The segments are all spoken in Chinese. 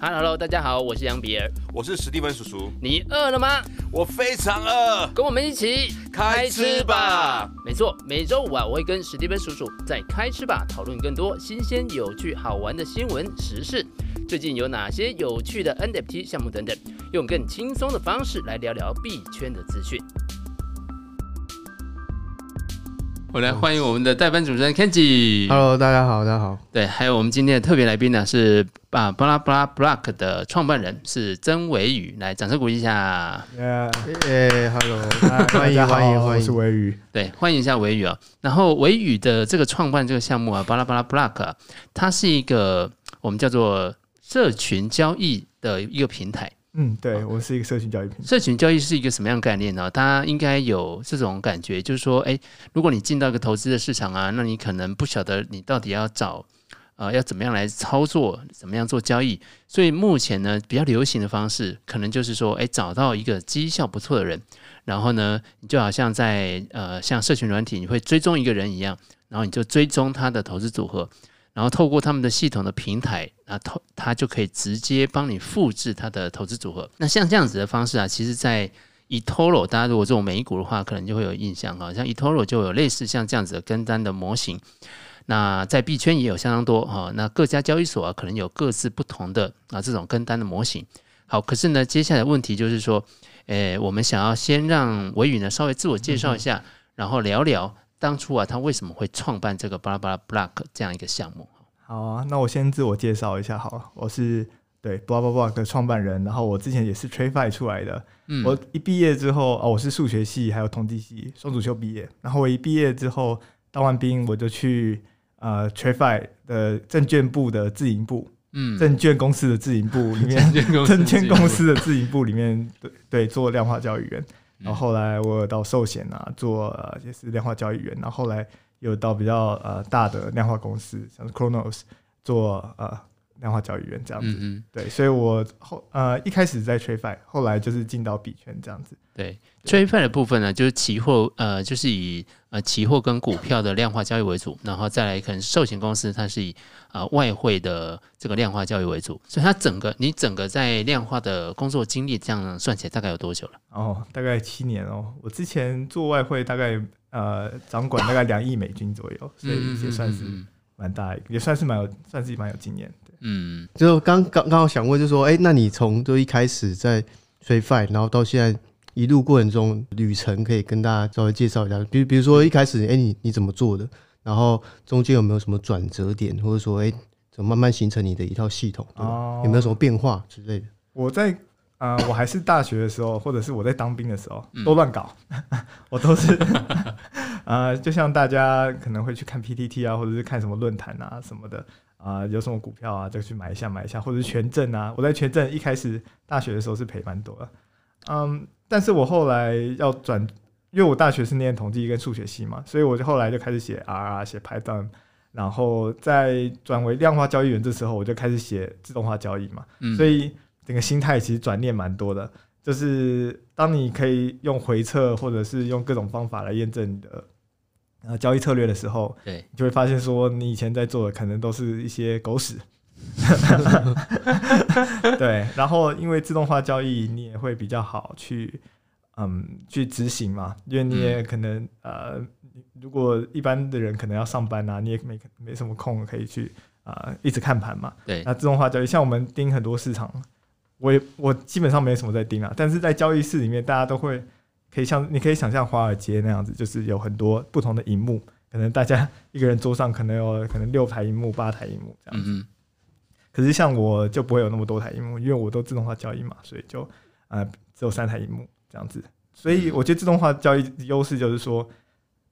Hello，大家好，我是杨比尔，我是史蒂芬叔叔。你饿了吗？我非常饿，跟我们一起开吃吧。没错，每周五啊，我会跟史蒂芬叔叔在开吃吧讨论更多新鲜、有趣、好玩的新闻时事。最近有哪些有趣的 NFT 项目等等，用更轻松的方式来聊聊币圈的资讯。我来欢迎我们的代班主持人 Kenji。Hello，大家好，大家好。对，还有我们今天的特别来宾呢，是啊巴拉巴拉 Block 的创办人是曾维宇，来掌声鼓励一下。耶，Hello，欢迎欢迎欢迎，我是维宇。对，欢迎一下维宇啊。然后维宇的这个创办这个项目啊，巴拉巴拉 Block，啊，它是一个我们叫做社群交易的一个平台。嗯，对，我是一个社群交易。社群交易是一个什么样的概念呢？大家应该有这种感觉，就是说，哎，如果你进到一个投资的市场啊，那你可能不晓得你到底要找，呃，要怎么样来操作，怎么样做交易。所以目前呢，比较流行的方式，可能就是说，哎，找到一个绩效不错的人，然后呢，你就好像在呃，像社群软体，你会追踪一个人一样，然后你就追踪他的投资组合。然后透过他们的系统的平台，啊，投他就可以直接帮你复制他的投资组合。那像这样子的方式啊，其实，在 eToro，大家如果做美股的话，可能就会有印象哈。像 eToro 就有类似像这样子的跟单的模型。那在币圈也有相当多哈。那各家交易所啊，可能有各自不同的啊这种跟单的模型。好，可是呢，接下来的问题就是说，诶，我们想要先让维宇呢稍微自我介绍一下，嗯、然后聊聊。当初啊，他为什么会创办这个巴拉巴拉 Block 这样一个项目？好啊，那我先自我介绍一下好了，我是对巴拉巴拉 Block 的创办人，然后我之前也是 TradFi 出来的。嗯，我一毕业之后啊，我是数学系还有统计系双主修毕业，然后我一毕业之后当完兵，我就去呃 TradFi 的证券部的自营部，嗯，证券公司的自营部里面，证券公司的自营部里面对对做量化交易员。然后后来我有到寿险啊做呃也是量化交易员，然后后来又到比较呃大的量化公司，像是 Cronos 做呃量化交易员这样子。嗯嗯对，所以我后呃一开始在 TradFi，后来就是进到币圈这样子。对。TradFi 的部分呢，就是期货，呃，就是以呃期货跟股票的量化交易为主，然后再来可能寿险公司，它是以呃外汇的这个量化交易为主，所以它整个你整个在量化的工作经历，这样算起来大概有多久了？哦，大概七年哦。我之前做外汇，大概呃掌管大概两亿美金左右，所以也算是蛮大，也算是蛮有，算是蛮有经验的。嗯，就刚刚刚好想问，就是说，哎、欸，那你从就一开始在 TradFi，然后到现在。一路过程中旅程可以跟大家稍微介绍一下，比如比如说一开始，哎、欸，你你怎么做的？然后中间有没有什么转折点，或者说，哎、欸，怎么慢慢形成你的一套系统？哦，有没有什么变化之类的？我在啊、呃，我还是大学的时候，或者是我在当兵的时候，都乱搞，嗯、我都是啊、呃，就像大家可能会去看 PTT 啊，或者是看什么论坛啊什么的啊、呃，有什么股票啊，就去买一下买一下，或者是权证啊。我在权证一开始大学的时候是赔蛮多的，嗯。但是我后来要转，因为我大学是念统计跟数学系嘛，所以我就后来就开始写 R 啊，写 Python，然后在转为量化交易员，这时候我就开始写自动化交易嘛，嗯、所以整个心态其实转念蛮多的。就是当你可以用回测或者是用各种方法来验证你的呃交易策略的时候，对，你就会发现说你以前在做的可能都是一些狗屎。对，然后因为自动化交易，你也会比较好去，嗯，去执行嘛。因为你也可能，呃，如果一般的人可能要上班啊，你也没没什么空可以去啊、呃，一直看盘嘛。对，那自动化交易，像我们盯很多市场，我也我基本上没什么在盯啊。但是在交易室里面，大家都会可以像你可以想象华尔街那样子，就是有很多不同的荧幕，可能大家一个人桌上可能有可能六台荧幕、八台荧幕这样子。嗯可是像我就不会有那么多台荧幕，因为我都自动化交易嘛，所以就呃只有三台荧幕这样子。所以我觉得自动化交易优势就是说，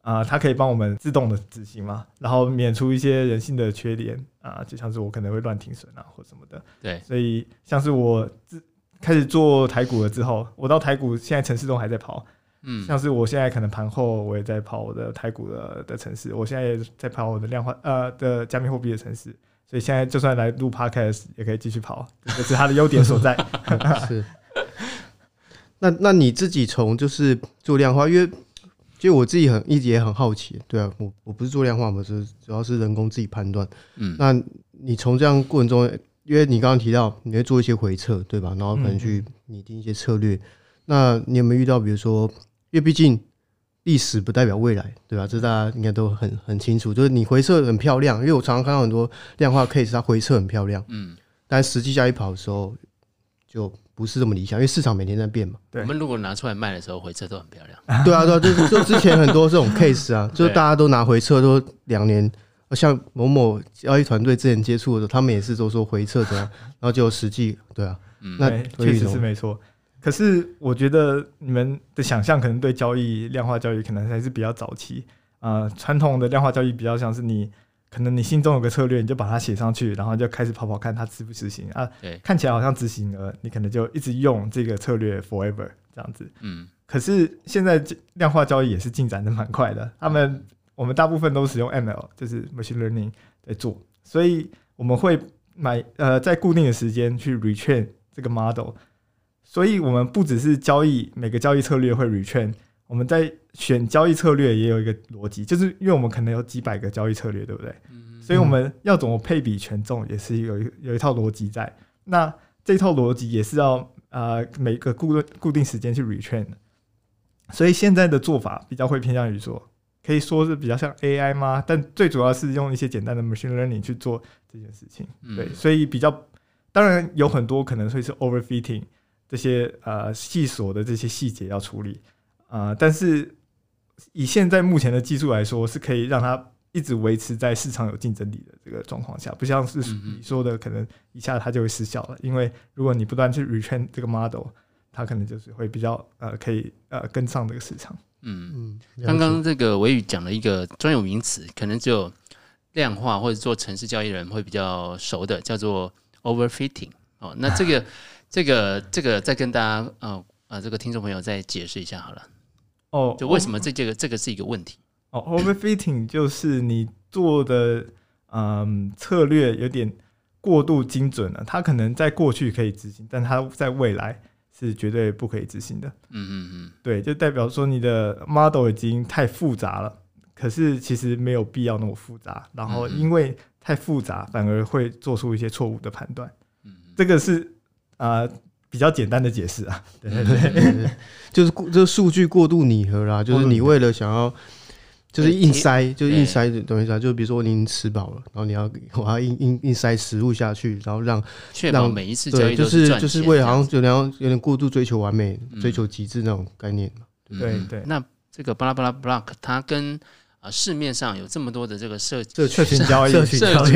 啊、呃，它可以帮我们自动的执行嘛，然后免除一些人性的缺点啊、呃，就像是我可能会乱停损啊或什么的。对，所以像是我自开始做台股了之后，我到台股现在城市都还在跑，嗯，像是我现在可能盘后我也在跑我的台股的的城市，我现在也在跑我的量化呃的加密货币的程式。所以现在就算来录 Podcast 也可以继续跑，这是它的优点所在。是。那那你自己从就是做量化，因为其实我自己很一直也很好奇，对啊，我我不是做量化嘛，是主要是人工自己判断。嗯。那你从这样过程中，因为你刚刚提到你会做一些回测，对吧？然后可能去拟定一些策略。那你有没有遇到，比如说，因为毕竟历史不代表未来，对吧？这大家应该都很很清楚。就是你回撤很漂亮，因为我常常看到很多量化 case，它回撤很漂亮，嗯，但实际交易跑的时候就不是这么理想，因为市场每天在变嘛。对，我们如果拿出来卖的时候，回撤都很漂亮。对啊，对啊，就就之前很多这种 case 啊，就是大家都拿回撤都两年。像某某交易团队之前接触的时候，他们也是都说回测这样，然后就实际对啊，嗯，那确实是没错。可是我觉得你们的想象可能对交易量化交易可能还是比较早期啊。呃，传统的量化交易比较像是你可能你心中有个策略，你就把它写上去，然后就开始跑跑看它执不执行啊。对，看起来好像执行了，你可能就一直用这个策略 forever 这样子。嗯，可是现在量化交易也是进展的蛮快的，他们。我们大部分都使用 ML，就是 machine learning 在做，所以我们会买呃在固定的时间去 retrain 这个 model，所以我们不只是交易每个交易策略会 retrain，我们在选交易策略也有一个逻辑，就是因为我们可能有几百个交易策略，对不对？所以我们要怎么配比权重也是有一有一套逻辑在，那这套逻辑也是要呃每个固定固定时间去 retrain 的，所以现在的做法比较会偏向于说。可以说是比较像 AI 吗？但最主要是用一些简单的 machine learning 去做这件事情。对，所以比较当然有很多可能会是 overfitting 这些呃细琐的这些细节要处理啊、呃。但是以现在目前的技术来说，是可以让它一直维持在市场有竞争力的这个状况下，不像是你说的可能一下它就会失效了。因为如果你不断去 retrain 这个 model，它可能就是会比较呃可以呃跟上这个市场。嗯嗯，刚刚这个维宇讲了一个专有名词，可能只有量化或者做城市交易人会比较熟的，叫做 overfitting。哦，那这个这个这个再跟大家呃呃这个听众朋友再解释一下好了。哦，就为什么这这个这个是一个问题？哦，overfitting 就是你做的嗯策略有点过度精准了，它可能在过去可以执行，但它在未来。是绝对不可以执行的。嗯嗯嗯，对，就代表说你的 model 已经太复杂了，可是其实没有必要那么复杂。然后因为太复杂，反而会做出一些错误的判断。嗯，这个是啊、呃、比较简单的解释啊。对 对对，就是就是数据过度拟合啦，就是你为了想要。就是硬塞，就是硬塞的东西啊。就比如说，你已经吃饱了，然后你要我要硬硬硬塞食物下去，然后让确保每一次交易都是就是就是为了好像有点有点过度追求完美、追求极致那种概念嘛。对对。那这个巴拉巴拉 block，它跟啊市面上有这么多的这个社社群交易、社群交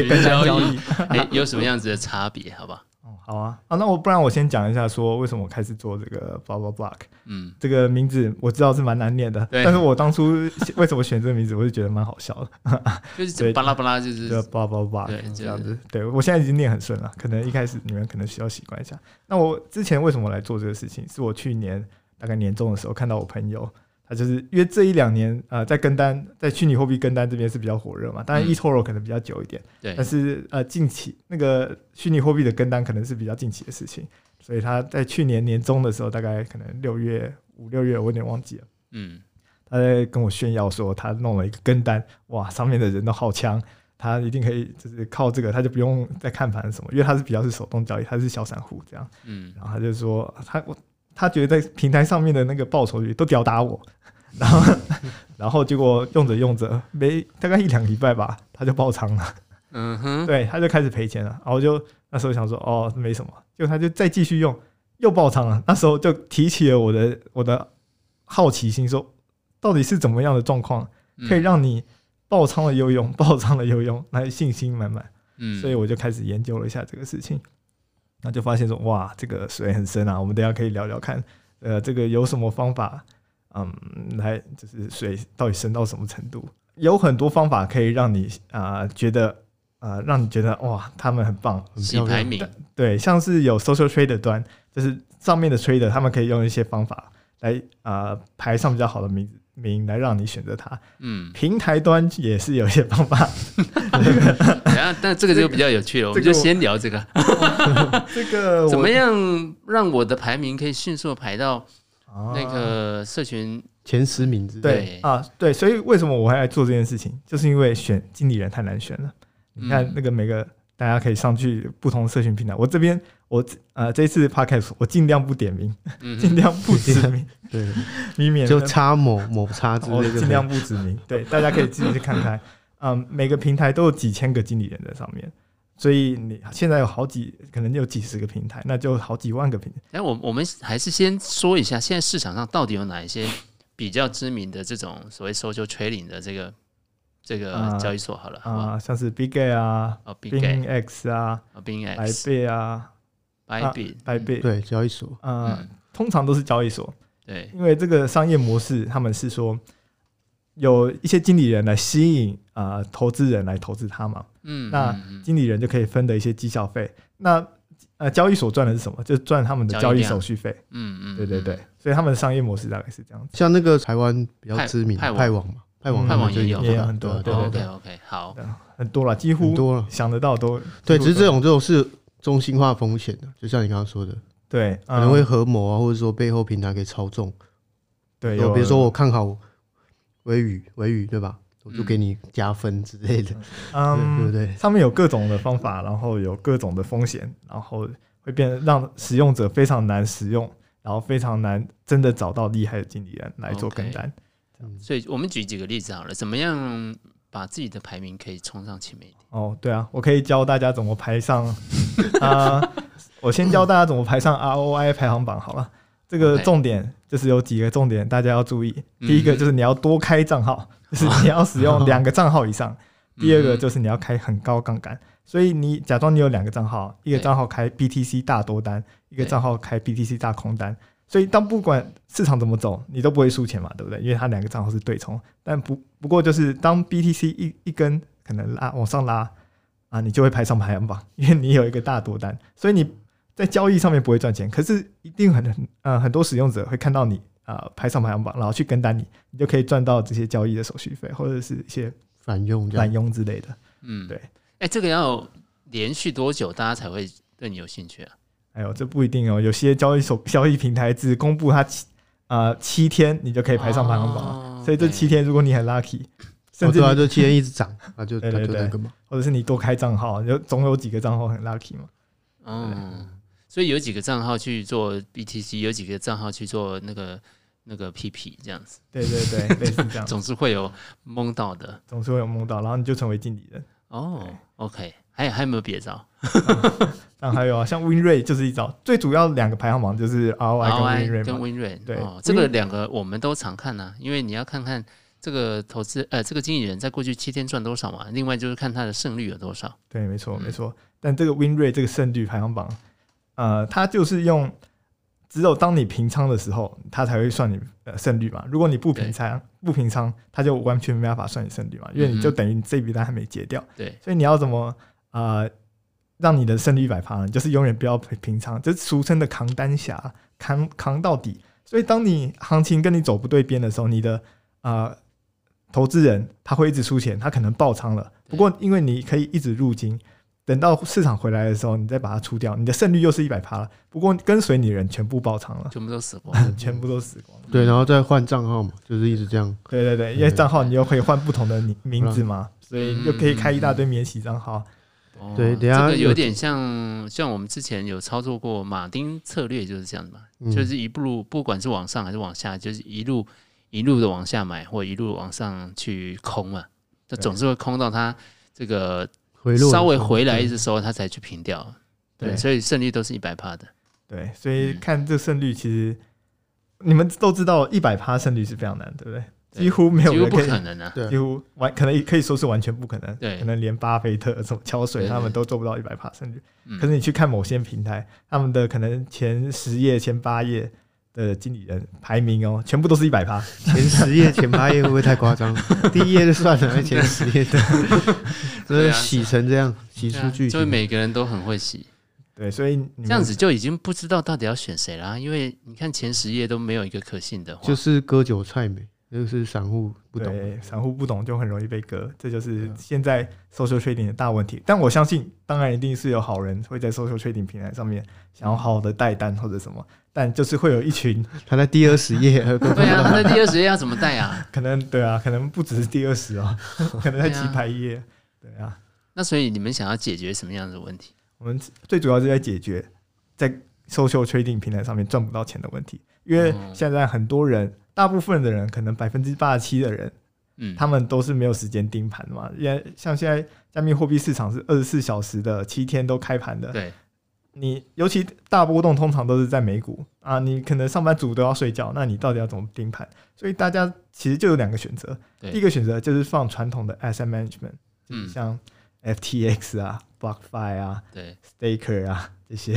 易，哎，有什么样子的差别？好吧。好啊，啊，那我不然我先讲一下，说为什么我开始做这个 blah blah block。嗯，这个名字我知道是蛮难念的，但是我当初 为什么选这个名字，我就觉得蛮好笑的，就是巴拉巴拉，就是 blah blah block 这样子。对，我现在已经念很顺了，可能一开始你们可能需要习惯一下。那我之前为什么来做这个事情？是我去年大概年终的时候看到我朋友。啊，就是因为这一两年，呃，在跟单，在虚拟货币跟单这边是比较火热嘛。当然，eToro 可能比较久一点，对。但是，呃，近期那个虚拟货币的跟单可能是比较近期的事情，所以他在去年年中的时候，大概可能六月五六月，我有点忘记了。嗯。他在跟我炫耀说，他弄了一个跟单，哇，上面的人都好强，他一定可以，就是靠这个，他就不用再看盘什么，因为他是比较是手动交易，他是小散户这样。嗯。然后他就说，他我他觉得在平台上面的那个报酬率都吊打我。然后，然后结果用着用着，没大概一两礼拜吧，他就爆仓了。嗯哼，对，他就开始赔钱了。然后就那时候想说，哦，没什么。结果他就再继续用，又爆仓了。那时候就提起了我的我的好奇心，说到底是怎么样的状况，可以让你爆仓了又用，爆仓了又用，那信心满满。嗯，所以我就开始研究了一下这个事情，那就发现说，哇，这个水很深啊。我们等下可以聊聊看，呃，这个有什么方法？嗯，来就是水到底深到什么程度？有很多方法可以让你啊、呃、觉得啊、呃、让你觉得哇，他们很棒，很洗排名。对，像是有 social trader 端，就是上面的 trader，他们可以用一些方法来啊、呃、排上比较好的名名，来让你选择它。嗯，平台端也是有一些方法。然后，但这个就比较有趣了，我们就先聊这个。这个怎么样让我的排名可以迅速排到？那个社群前十名字对，啊，对，所以为什么我还来做这件事情，就是因为选经理人太难选了。嗯、你看那个每个大家可以上去不同社群平台。我这边我呃这次 podcast 我尽量不点名，尽、嗯、量不指名，对，以免就差某某差之类的，尽量不指名。对，大家可以自己去看看。嗯，每个平台都有几千个经理人在上面，所以你现在有好几，可能有几十个平台，那就好几万个平台。哎，我我们还是先说一下，现在市场上到底有哪一些比较知名的这种所谓 social trading 的这个。这个交易所好了啊，像是 Biggie 啊啊，BingX 啊，Bybit 啊，Bybit Bybit 对交易所，嗯，通常都是交易所，对，因为这个商业模式，他们是说有一些经理人来吸引啊投资人来投资他嘛，嗯，那经理人就可以分的一些绩效费，那呃交易所赚的是什么？就赚他们的交易手续费，嗯嗯，对对对，所以他们的商业模式大概是这样子，像那个台湾比较知名派网。嘛。派网，派网也有，也有很多，对对对，OK，好，很多了，几乎多了，想得到都对。只是这种这种是中心化风险的，就像你刚刚说的，对，可能会合谋啊，或者说背后平台可以操纵。对，有比如说我看好微宇，微宇对吧？我就给你加分之类的，嗯，对不对？上面有各种的方法，然后有各种的风险，然后会变得让使用者非常难使用，然后非常难真的找到厉害的经理人来做跟单。所以我们举几个例子好了，怎么样把自己的排名可以冲上前面一点？哦，对啊，我可以教大家怎么排上啊、呃。我先教大家怎么排上 ROI 排行榜好了。这个重点就是有几个重点，大家要注意。第一个就是你要多开账号，就是你要使用两个账号以上。第二个就是你要开很高杠杆，所以你假装你有两个账号，一个账号开 BTC 大多单，一个账号开 BTC 大空单。所以，当不管市场怎么走，你都不会输钱嘛，对不对？因为它两个账号是对冲。但不不过就是当 BTC 一一根可能拉往上拉啊，你就会排上排行榜，因为你有一个大多单。所以你在交易上面不会赚钱，可是一定很呃很多使用者会看到你啊、呃、排上排行榜，然后去跟单你，你就可以赚到这些交易的手续费或者是一些返佣返佣之类的。嗯，对。哎、欸，这个要连续多久大家才会对你有兴趣啊？哎呦，这不一定哦。有些交易所、交易平台只公布它七啊、呃、七天，你就可以排上排行榜。哦、所以这七天，如果你很 lucky，甚至、哦、就七天一直涨，那就对对对，或者是你多开账号，就总有几个账号很 lucky 嘛。嗯，所以有几个账号去做 BTC，有几个账号去做那个那个 PP 这样子。对对对，类似这样，总是会有蒙到的，总是会有蒙到，然后你就成为经理人。哦，OK。还有还有没有别招？嗯、还有啊，像 Win Rate 就是一招。最主要两个排行榜就是 ROI 跟 Win Rate。跟 Win Rate 对、哦，这个两个我们都常看啊，因为你要看看这个投资呃这个经理人在过去七天赚多少嘛。另外就是看他的胜率有多少。对，没错没错。但这个 Win Rate 这个胜率排行榜，呃，它就是用。只有当你平仓的时候，他才会算你呃胜率嘛。如果你不平仓，不平仓，他就完全没办法算你胜率嘛，因为你就等于你这笔单还没结掉。对，所以你要怎么啊、呃、让你的胜率一百趴？就是永远不要平仓，就是俗称的扛单侠，扛扛到底。所以当你行情跟你走不对边的时候，你的啊、呃、投资人他会一直输钱，他可能爆仓了。不过因为你可以一直入金。等到市场回来的时候，你再把它出掉，你的胜率又是一百趴了。不过跟随你的人全部爆仓了，全部都死光，全部都死光。对，然后再换账号嘛，就是一直这样。对对对，因为账号你又可以换不同的名名字嘛，所以又可以开一大堆免洗账号。对，等下这个有点像像我们之前有操作过马丁策略，就是这样的嘛，就是一路不管是往上还是往下，就是一路一路的往下买，或一路往上去空嘛，它总是会空到它这个。稍微回来的时候，它才去平掉，对，对，所以胜率都是一百趴的，对，所以看这胜率，其实你们都知道，一百趴胜率是非常难，对不对？几乎没有人可以，几乎不可能啊，几乎完可能可以说是完全不可能，对，可能连巴菲特、什么桥水他们都做不到一百趴胜率。可是你去看某些平台，他们的可能前十页、前八页。的经理人排名哦，全部都是一百趴，前十页、前八页会不会太夸张？第一页就算了，前十页的，所以洗成这样，洗出去，所以每个人都很会洗。对，所以这样子就已经不知道到底要选谁了，因为你看前十页都没有一个可信的话，就是割韭菜没。就是散户不懂，散户不懂就很容易被割，这就是现在 social trading 的大问题。但我相信，当然一定是有好人会在 social trading 平台上面想要好好的带单或者什么，但就是会有一群 他在第二十页，对啊，他在第二十页要怎么带啊？可能对啊，可能不只是第二十哦，可能在几百页，对啊。那所以你们想要解决什么样的问题？我们最主要是在解决在 social trading 平台上面赚不到钱的问题，因为现在很多人，大部分的人，可能百分之八十七的人，嗯，他们都是没有时间盯盘的嘛。因为像现在加密货币市场是二十四小时的，七天都开盘的。对，你尤其大波动通常都是在美股啊，你可能上班族都要睡觉，那你到底要怎么盯盘？所以大家其实就有两个选择，第一个选择就是放传统的 asset management，嗯，像 FTX 啊。BlockFi 啊，对，Staker 啊，这些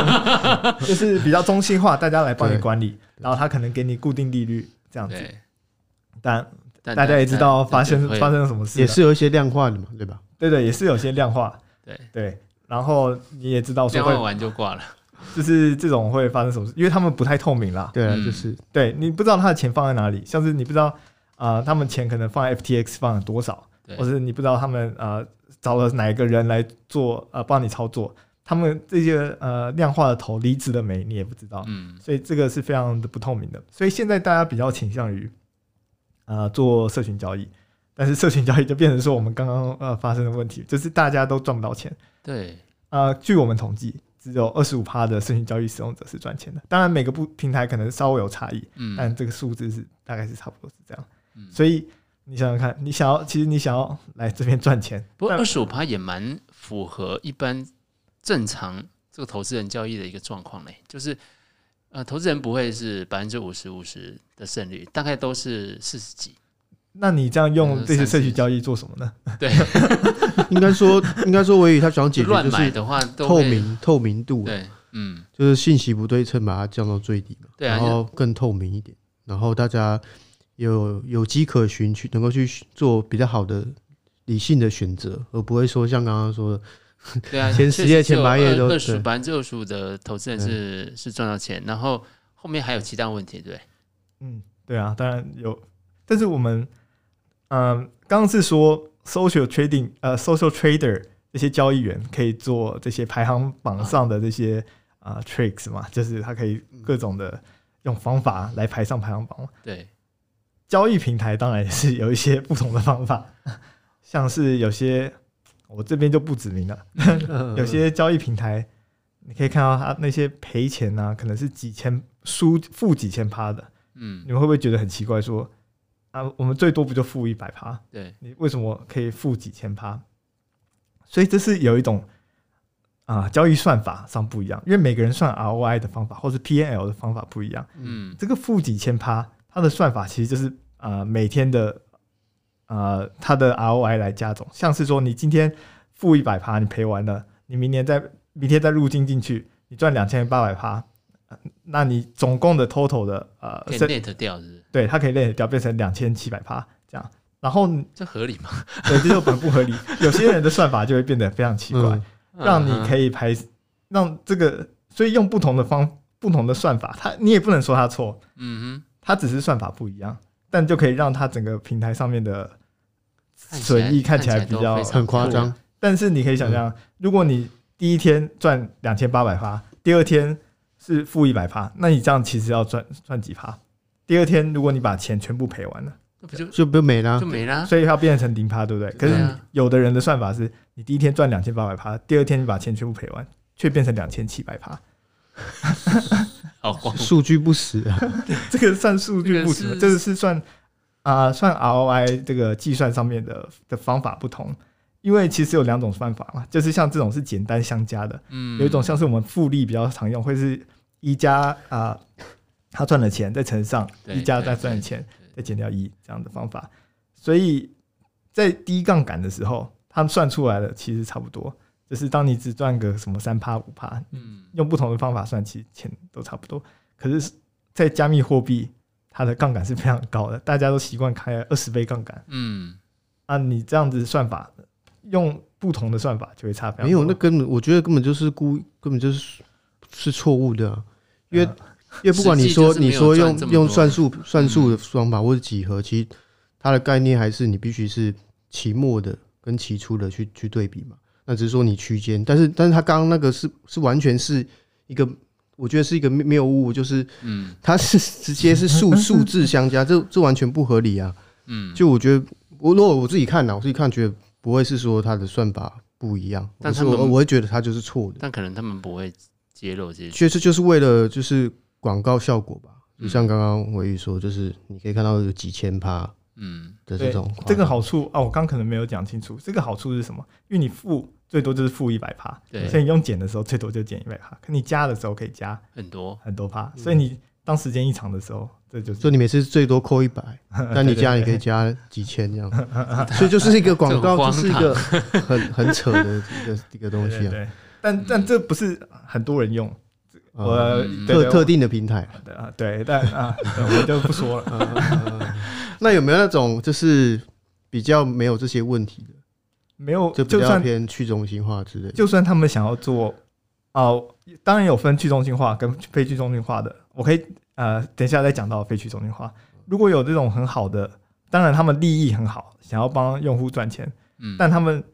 就是比较中心化，大家来帮你管理，然后他可能给你固定利率这样子。但大家也知道发生发生了什么事，也是有一些量化的嘛，对吧？对对，也是有些量化。对对，然后你也知道，量化完就挂了，就是这种会发生什么事，因为他们不太透明啦。对，就是对你不知道他的钱放在哪里，像是你不知道啊，他们钱可能放在 FTX 放了多少，或者你不知道他们啊。找了哪一个人来做呃帮你操作？他们这些呃量化的头离职了没？你也不知道，嗯，所以这个是非常的不透明的。所以现在大家比较倾向于呃做社群交易，但是社群交易就变成说我们刚刚呃发生的问题，就是大家都赚不到钱。对，呃，据我们统计，只有二十五趴的社群交易使用者是赚钱的。当然每个不平台可能稍微有差异，嗯，但这个数字是大概是差不多是这样，嗯，所以。你想想看，你想要，其实你想要来这边赚钱，不过二十五趴也蛮符合一般正常这个投资人交易的一个状况嘞，就是呃，投资人不会是百分之五十五十的胜率，大概都是四十几。那你这样用这些社区交易做什么呢？对，应该说，应该说，我以为他想解决乱买的话，透明透明度，对，嗯，就是信息不对称，把它降到最低嘛，对，然后更透明一点，然后大家。有有迹可循，去能够去做比较好的理性的选择，而不会说像刚刚说的，对啊，前十页、前八页都二百分之二十五的投资人是是赚到钱，然后后面还有其他问题，对，嗯，对啊，当然有，但是我们，嗯、呃，刚刚是说 social trading，呃，social trader 这些交易员可以做这些排行榜上的这些啊、呃、tricks 嘛，就是他可以各种的用方法来排上排行榜嘛，对。交易平台当然也是有一些不同的方法，像是有些我这边就不指名了，有些交易平台你可以看到它那些赔钱呢，可能是几千输负几千趴的，嗯，你们会不会觉得很奇怪？说啊，我们最多不就负一百趴？对，你为什么可以负几千趴？所以这是有一种啊交易算法上不一样，因为每个人算 ROI 的方法或是 PNL 的方法不一样，嗯，这个负几千趴。它的算法其实就是啊、呃，每天的啊、呃，它的 ROI 来加总，像是说你今天负一百趴，你赔完了，你明年再明天再入金进去，你赚两千八百趴，那你总共的 total 的呃，可以 net 掉是不是？对，它可以 net 掉变成两千七百趴这样，然后这合理吗？对，这就很不合理。有些人的算法就会变得非常奇怪，嗯、让你可以排，让这个，所以用不同的方不同的算法，它你也不能说它错，嗯哼。它只是算法不一样，但就可以让它整个平台上面的损益看起来比较很夸张。但是你可以想象，如果你第一天赚两千八百趴，第二天是负一百趴，那你这样其实要赚赚几趴？第二天如果你把钱全部赔完了，那不就就不没了？就没了。所以要变成零趴，对不对？可是有的人的算法是，你第一天赚两千八百趴，第二天你把钱全部赔完，却变成两千七百趴。好数据不实啊，这个算数据不实，这个是算啊、呃、算 ROI 这个计算上面的的方法不同，因为其实有两种算法嘛，就是像这种是简单相加的，嗯，有一种像是我们复利比较常用，会是一加啊他赚的钱再乘上一加再赚的钱再减掉一这样的方法，所以在低杠杆的时候，他们算出来的其实差不多。就是当你只赚个什么三趴五趴，嗯，用不同的方法算，其实钱都差不多。可是，在加密货币，它的杠杆是非常高的，大家都习惯开二十倍杠杆，嗯，啊，你这样子算法，用不同的算法就会差非常。没有，那根本我觉得根本就是故意，根本就是是错误的，啊，因为，嗯，因为不管你说你说用用算术算术的方法或者几何，其实它的概念还是你必须是期末的跟期初的去去对比嘛。那只是说你区间，但是但是他刚刚那个是是完全是一个，我觉得是一个谬误，就是嗯，它是直接是数数字相加，这这完全不合理啊，嗯，就我觉得我如果我自己看呢，我自己看觉得不会是说它的算法不一样，但是我我会觉得它就是错的。但可能他们不会揭露这些，确实就是为了就是广告效果吧。就像刚刚伟宇说，就是你可以看到有几千趴，嗯的这种。这个好处啊，我刚可能没有讲清楚。这个好处是什么？因为你负最多就是负一百帕，对，所以你用减的时候最多就减一百帕。可你加的时候可以加很多很多帕，所以你当时间一长的时候，这就是。所以你每次最多扣一百，但你加你可以加几千这样。所以就是一个广告，就是一个很 很扯的一个一个东西啊。对，但但这不是很多人用。我特特定的平台，对啊，对，但啊，我就不说了。那有没有那种就是比较没有这些问题的？没有，就比较偏去中心化之类。就算他们想要做，哦，当然有分去中心化跟非去中心化的。我可以呃，等一下再讲到非去中心化。如果有这种很好的，当然他们利益很好，想要帮用户赚钱，嗯，但他们。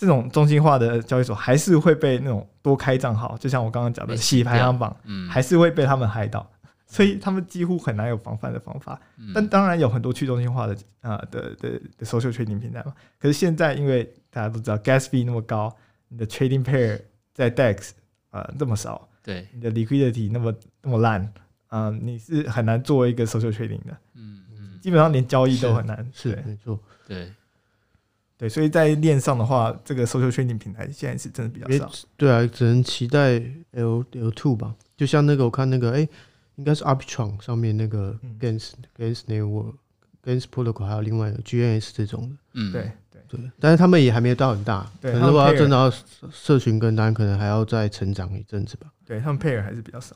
这种中心化的交易所还是会被那种多开账号，就像我刚刚讲的洗排行榜，嗯还是会被他们害到，所以他们几乎很难有防范的方法。但当然有很多去中心化的啊的的的 social trading 平台嘛。可是现在因为大家都知道 gas fee 那么高，你的 trading pair 在 DEX 啊那么少，对，你的 liquidity 那么那么烂，啊，你是很难做一个 social trading 的。嗯嗯，基本上连交易都很难。是没错，对。对，所以在链上的话，这个 social trading 平台现在是真的比较少。对啊，只能期待 L L two 吧。就像那个我看那个，哎，应该是 Arbitron 上面那个 Gans Gans Network Gans Protocol，还有另外一个 GNS 这种的。嗯，对对对。但是他们也还没有到很大。对。如果要真的要社群跟单，可能还要再成长一阵子吧。对，他们 pair 还是比较少。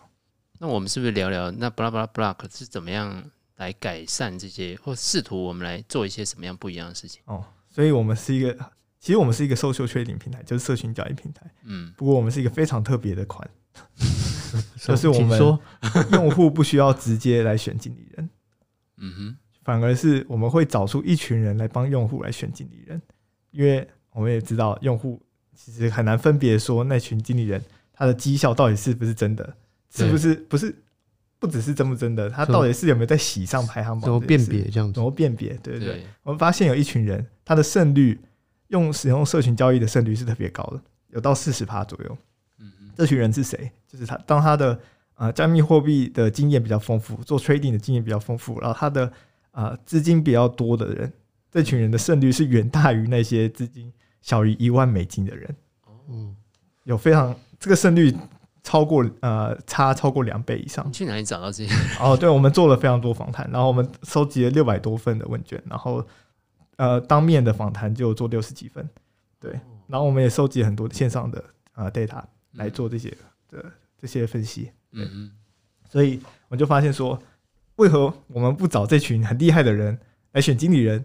那我们是不是聊聊那 blah blah block 是怎么样来改善这些，或试图我们来做一些什么样不一样的事情？哦。所以，我们是一个，其实我们是一个 social trading 平台，就是社群交易平台。嗯，不过我们是一个非常特别的款，就是我们用户不需要直接来选经理人，嗯哼，反而是我们会找出一群人来帮用户来选经理人，因为我们也知道用户其实很难分别说那群经理人他的绩效到底是不是真的，是不是不是。不只是真不真的，他到底是有没有在喜上排行榜？怎么辨别这样子？怎么辨别？对对对，对我们发现有一群人，他的胜率用使用社群交易的胜率是特别高的，有到四十趴左右。这群人是谁？就是他，当他的呃加密货币的经验比较丰富，做 trading 的经验比较丰富，然后他的呃资金比较多的人，这群人的胜率是远大于那些资金小于一万美金的人。哦，有非常这个胜率。超过呃差超过两倍以上。去哪里找到这些？哦，对，我们做了非常多访谈，然后我们收集了六百多份的问卷，然后呃当面的访谈就做六十几份，对，然后我们也收集很多线上的呃 data 来做这些的这些分析。嗯嗯。所以我就发现说，为何我们不找这群很厉害的人来选经理人，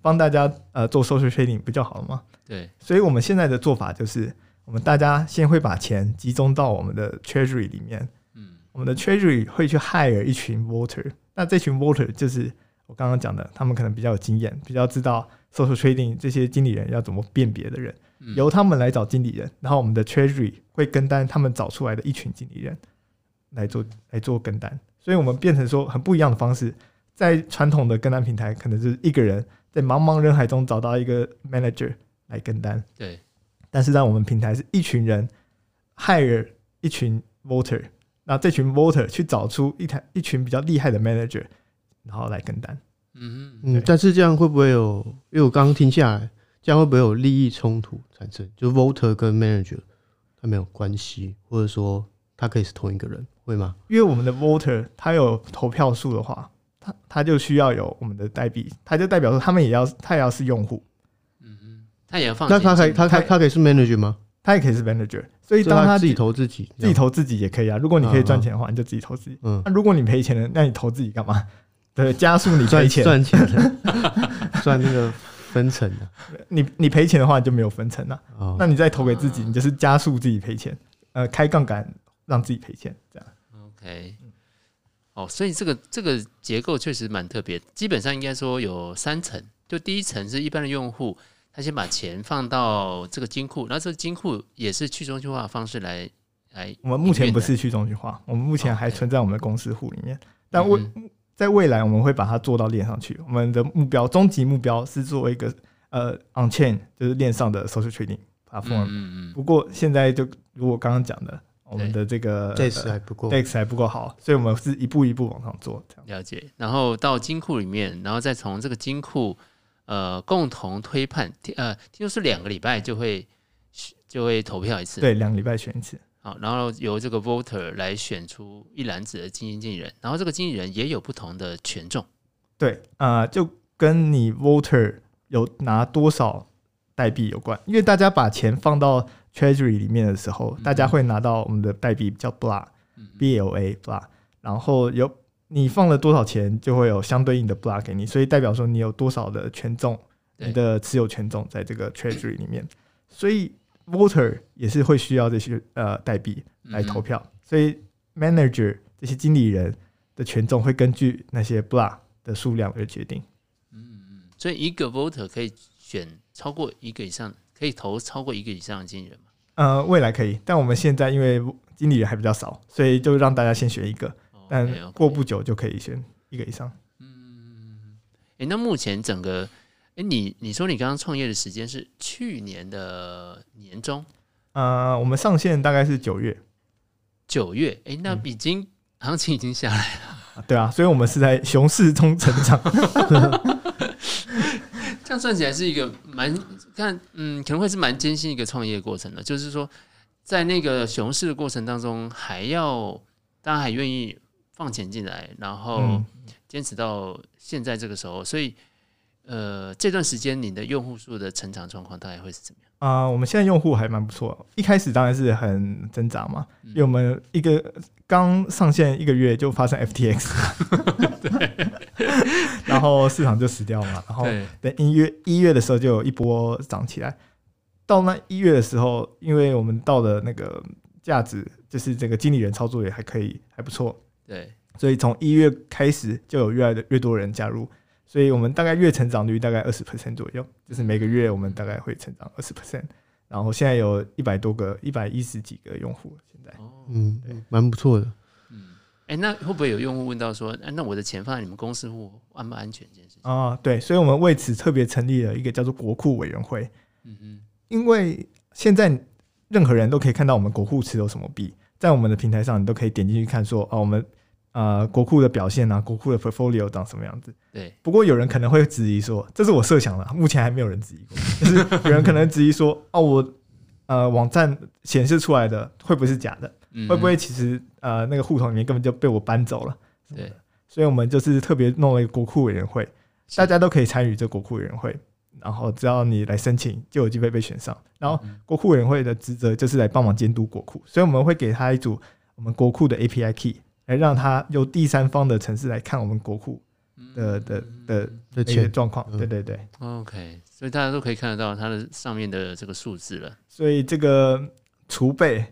帮大家呃做 social trading 不就好了吗？对。所以我们现在的做法就是。我们大家先会把钱集中到我们的 Treasury 里面，嗯，我们的 Treasury 会去 hire 一群 Voter，那这群 Voter 就是我刚刚讲的，他们可能比较有经验，比较知道 Social Trading 这些经理人要怎么辨别的人，由他们来找经理人，然后我们的 Treasury 会跟单他们找出来的一群经理人来做来做跟单，所以我们变成说很不一样的方式，在传统的跟单平台，可能是一个人在茫茫人海中找到一个 Manager 来跟单，对。但是在我们平台是一群人 hire 一群 voter，那这群 voter 去找出一台一群比较厉害的 manager，然后来跟单。嗯嗯，但是这样会不会有？因为我刚刚听下来，这样会不会有利益冲突产生？就 voter 跟 manager 他没有关系，或者说他可以是同一个人，会吗？因为我们的 voter 他有投票数的话，他他就需要有我们的代币，他就代表说他们也要他也要是用户。嗯嗯他也要放，那他可以，他他他可以是 manager 吗？他也可以是 manager，所以当他，他自己投自己，自己投自己也可以啊。如果你可以赚钱的话，你就自己投自己。嗯，那如果你赔钱了，那你投自己干嘛？对，加速你赚钱赚钱的，赚那个分成的。你你赔钱的话，就没有分成了。哦，那你再投给自己，你就是加速自己赔钱。呃，开杠杆让自己赔钱，这样。OK。哦，所以这个这个结构确实蛮特别。基本上应该说有三层，就第一层是一般的用户。他先把钱放到这个金库，然后这个金库也是去中心化的方式来来。我们目前不是去中心化，我们目前还存在我们的公司户里面。但未在未来，我们会把它做到链上去。我们的目标，终极目标是做一个呃 on chain 就是链上的 social trading platform。嗯嗯不过现在就如我刚刚讲的，我们的这个 DEX 还不够 DEX 还不够好，所以我们是一步一步往上做。这样了解。然后到金库里面，然后再从这个金库呃共同推判，呃，听说是两个礼拜就会就会投票一次。对，两个礼拜选一次。好，然后由这个 voter 来选出一篮子的基金经理人，然后这个经理人也有不同的权重。对，啊、呃，就跟你 voter 有拿多少代币有关，因为大家把钱放到 treasury 里面的时候，大家会拿到我们的代币叫 block，B L A block，然后有你放了多少钱，就会有相对应的 block 给你，所以代表说你有多少的权重，你的持有权重在这个 treasury 里面，所以。Voter 也是会需要这些呃代币来投票，嗯、所以 Manager 这些经理人的权重会根据那些 Block 的数量而决定。嗯嗯，所以一个 Voter 可以选超过一个以上，可以投超过一个以上的经理人吗？呃，未来可以，但我们现在因为经理人还比较少，所以就让大家先选一个，哦、但过不久就可以选一个以上。嗯，诶，那目前整个。哎，你你说你刚刚创业的时间是去年的年中？呃，我们上线大概是九月。九月，哎，那已经、嗯、行情已经下来了。对啊，所以我们是在熊市中成长。这样算起来是一个蛮看，嗯，可能会是蛮艰辛一个创业过程的。就是说，在那个熊市的过程当中，还要大家还愿意放钱进来，然后坚持到现在这个时候，所以。呃，这段时间你的用户数的成长状况大概会是怎么样？啊、呃，我们现在用户还蛮不错。一开始当然是很挣扎嘛，嗯、因为我们一个刚上线一个月就发生 FTX，对，然后市场就死掉嘛。然后等一月一月的时候就有一波涨起来。到那一月的时候，因为我们到了那个价值，就是这个经理人操作也还可以，还不错。对，所以从一月开始就有越来的越多人加入。所以我们大概月成长率大概二十 percent 左右，就是每个月我们大概会成长二十 percent，然后现在有一百多个、一百一十几个用户，现在，嗯，对，蛮不错的，嗯，哎，那会不会有用户问到说，哎，那我的钱放在你们公司户安不安全这件事情？啊，对，所以我们为此特别成立了一个叫做国库委员会，嗯嗯，因为现在任何人都可以看到我们国库持有什么币，在我们的平台上，你都可以点进去看，说，哦，我们。呃，国库的表现啊，国库的 portfolio 长什么样子？对。不过有人可能会质疑说，这是我设想的，目前还没有人质疑过。就是有人可能质疑说，哦，我呃网站显示出来的会不会是假的？嗯、会不会其实呃那个户头里面根本就被我搬走了？对。所以我们就是特别弄了一个国库委员会，大家都可以参与这国库委员会，然后只要你来申请，就有机会被选上。然后国库委员会的职责就是来帮忙监督国库，所以我们会给他一组我们国库的 API key。来让他由第三方的城市来看我们国库的的的的一些状况，对对对，OK，所以大家都可以看得到它的上面的这个数字了。所以这个储备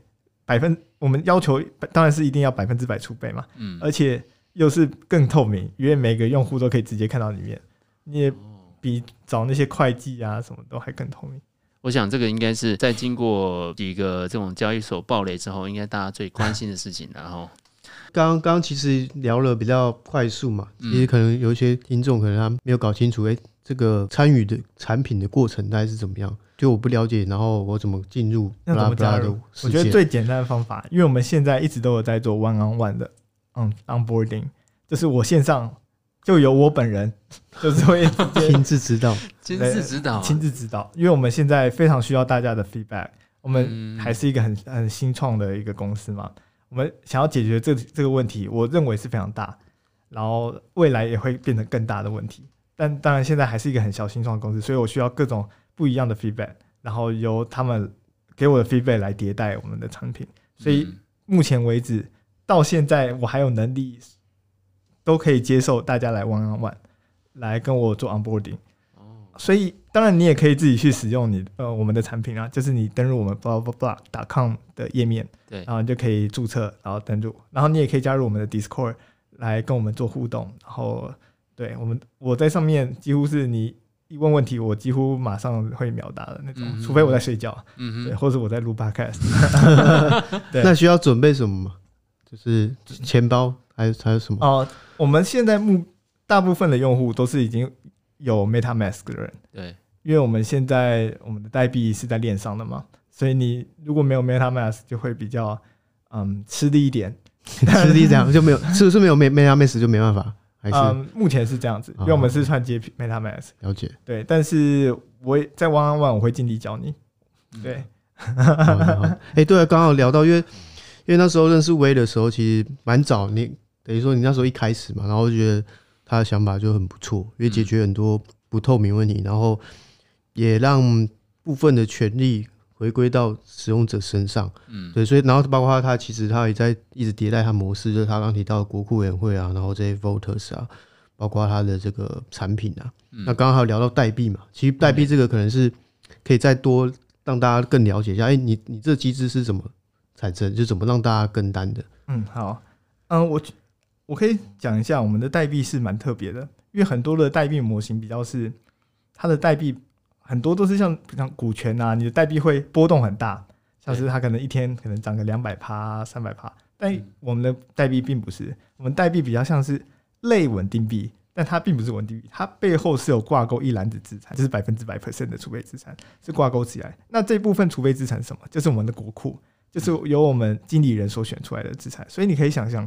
百分，我们要求当然是一定要百分之百储备嘛，嗯，而且又是更透明，因为每个用户都可以直接看到里面，你也比找那些会计啊什么都还更透明。我想这个应该是在经过几个这种交易所暴雷之后，应该大家最关心的事情，然后。刚刚其实聊了比较快速嘛，其实可能有一些听众可能他没有搞清楚，哎，这个参与的产品的过程大概是怎么样？就我不了解，然后我怎么进入？那怎么加入？我觉得最简单的方法，因为我们现在一直都有在做 one on one 的 on onboarding，就是我线上就由我本人，就是会 亲自指导，亲自指导，亲自指导。因为我们现在非常需要大家的 feedback，我们还是一个很很新创的一个公司嘛。我们想要解决这这个问题，我认为是非常大，然后未来也会变成更大的问题。但当然，现在还是一个很小新创公司，所以我需要各种不一样的 feedback，然后由他们给我的 feedback 来迭代我们的产品。所以目前为止，到现在我还有能力，都可以接受大家来 one on one，来跟我做 onboarding。所以，当然你也可以自己去使用你呃我们的产品啊，就是你登入我们 blah blah blah dot com 的页面，对，然后你就可以注册，然后登入，然后你也可以加入我们的 Discord 来跟我们做互动。然后，对我们我在上面几乎是你一问问题，我几乎马上会秒答的那种，嗯、除非我在睡觉，嗯哼，对，或者我在录 Podcast。对那需要准备什么吗？就是钱包还有还有什么？哦，我们现在目大部分的用户都是已经。有 MetaMask 的人，对，因为我们现在我们的代币是在链上的嘛，所以你如果没有 MetaMask 就会比较嗯吃力一点。吃力这样就没有，是不是没有 MetaMask 就没办法？还是、嗯、目前是这样子，因为我们是串接 MetaMask。了解。对，但是我在 One on One 我会尽力教你。对。哎、欸，对了，刚好聊到，因为因为那时候认识威的时候，其实蛮早，你等于说你那时候一开始嘛，然后就觉得他的想法就很不错，因为解决很多不透明问题，然后也让部分的权利回归到使用者身上。嗯，对，所以然后包括他，他其实他也在一直迭代他模式，就是他刚提到的国库委员会啊，然后这些 voters 啊，包括他的这个产品啊。那刚刚还有聊到代币嘛，其实代币这个可能是可以再多。让大家更了解一下，哎、欸，你你这机制是怎么产生，就怎么让大家跟单的？嗯，好，嗯，我我可以讲一下，我们的代币是蛮特别的，因为很多的代币模型比较是它的代币很多都是像像股权啊，你的代币会波动很大，像是它可能一天可能涨个两百趴、三百趴，但我们的代币并不是，我们代币比较像是类稳定币。但它并不是稳定币，它背后是有挂钩一篮子资产，这是百分之百 percent 的储备资产，是挂钩起来。那这部分储备资产什么？就是我们的国库，就是由我们经理人所选出来的资产。所以你可以想象，